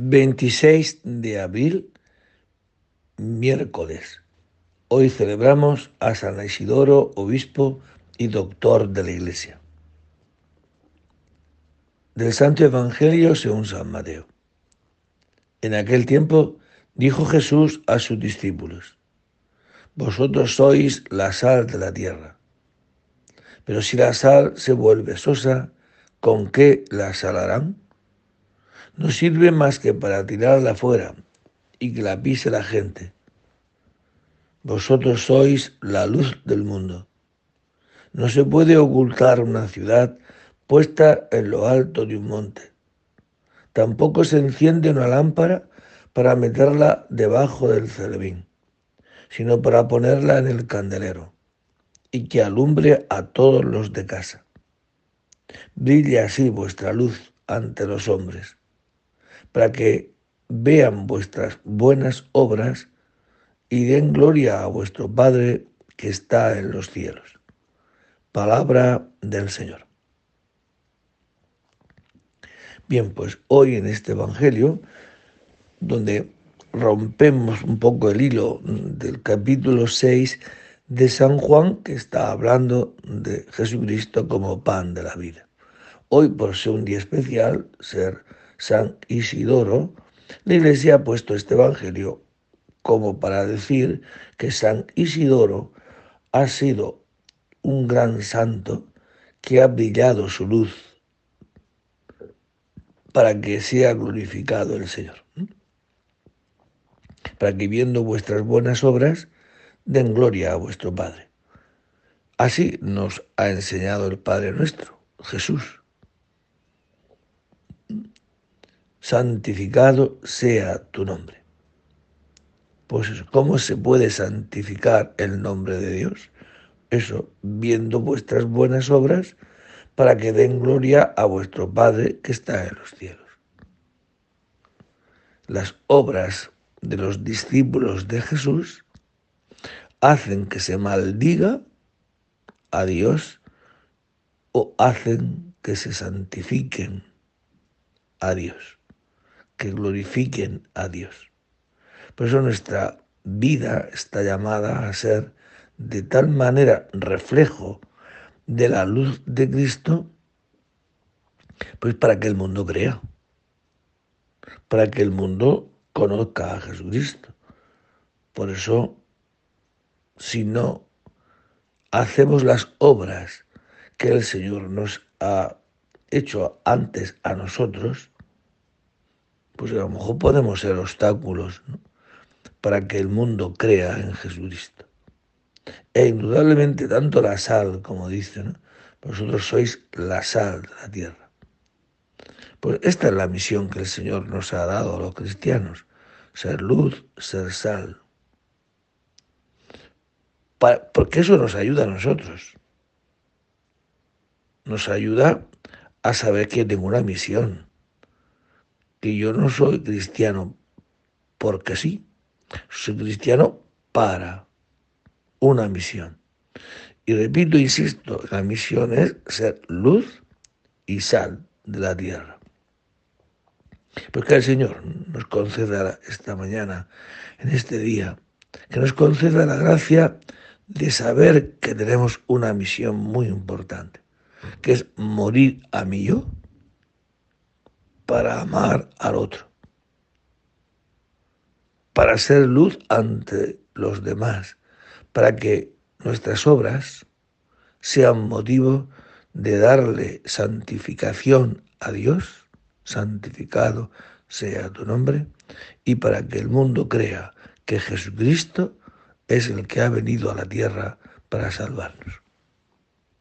26 de abril, miércoles. Hoy celebramos a San Isidoro, obispo y doctor de la Iglesia. Del Santo Evangelio según San Mateo. En aquel tiempo dijo Jesús a sus discípulos, Vosotros sois la sal de la tierra. Pero si la sal se vuelve sosa, ¿con qué la salarán? No sirve más que para tirarla afuera y que la pise la gente. Vosotros sois la luz del mundo. No se puede ocultar una ciudad puesta en lo alto de un monte. Tampoco se enciende una lámpara para meterla debajo del celebín, sino para ponerla en el candelero y que alumbre a todos los de casa. Brille así vuestra luz ante los hombres para que vean vuestras buenas obras y den gloria a vuestro Padre que está en los cielos. Palabra del Señor. Bien, pues hoy en este Evangelio, donde rompemos un poco el hilo del capítulo 6 de San Juan, que está hablando de Jesucristo como pan de la vida. Hoy, por ser un día especial, ser San Isidoro, la Iglesia ha puesto este Evangelio como para decir que San Isidoro ha sido un gran santo que ha brillado su luz para que sea glorificado el Señor. Para que viendo vuestras buenas obras den gloria a vuestro Padre. Así nos ha enseñado el Padre nuestro, Jesús. Santificado sea tu nombre. Pues ¿cómo se puede santificar el nombre de Dios? Eso, viendo vuestras buenas obras para que den gloria a vuestro Padre que está en los cielos. Las obras de los discípulos de Jesús hacen que se maldiga a Dios o hacen que se santifiquen a Dios que glorifiquen a Dios. Por eso nuestra vida está llamada a ser de tal manera reflejo de la luz de Cristo, pues para que el mundo crea, para que el mundo conozca a Jesucristo. Por eso, si no hacemos las obras que el Señor nos ha hecho antes a nosotros, pues a lo mejor podemos ser obstáculos para que el mundo crea en Jesucristo. E indudablemente tanto la sal, como dicen, vosotros sois la sal de la tierra. Pues esta es la misión que el Señor nos ha dado a los cristianos, ser luz, ser sal. porque eso nos ayuda a nosotros. Nos ayuda a saber que tengo una misión que yo no soy cristiano porque sí, soy cristiano para una misión. Y repito, insisto, la misión es ser luz y sal de la tierra. Porque el Señor nos conceda esta mañana, en este día, que nos conceda la gracia de saber que tenemos una misión muy importante, que es morir a mí yo para amar al otro, para ser luz ante los demás, para que nuestras obras sean motivo de darle santificación a Dios, santificado sea tu nombre, y para que el mundo crea que Jesucristo es el que ha venido a la tierra para salvarnos.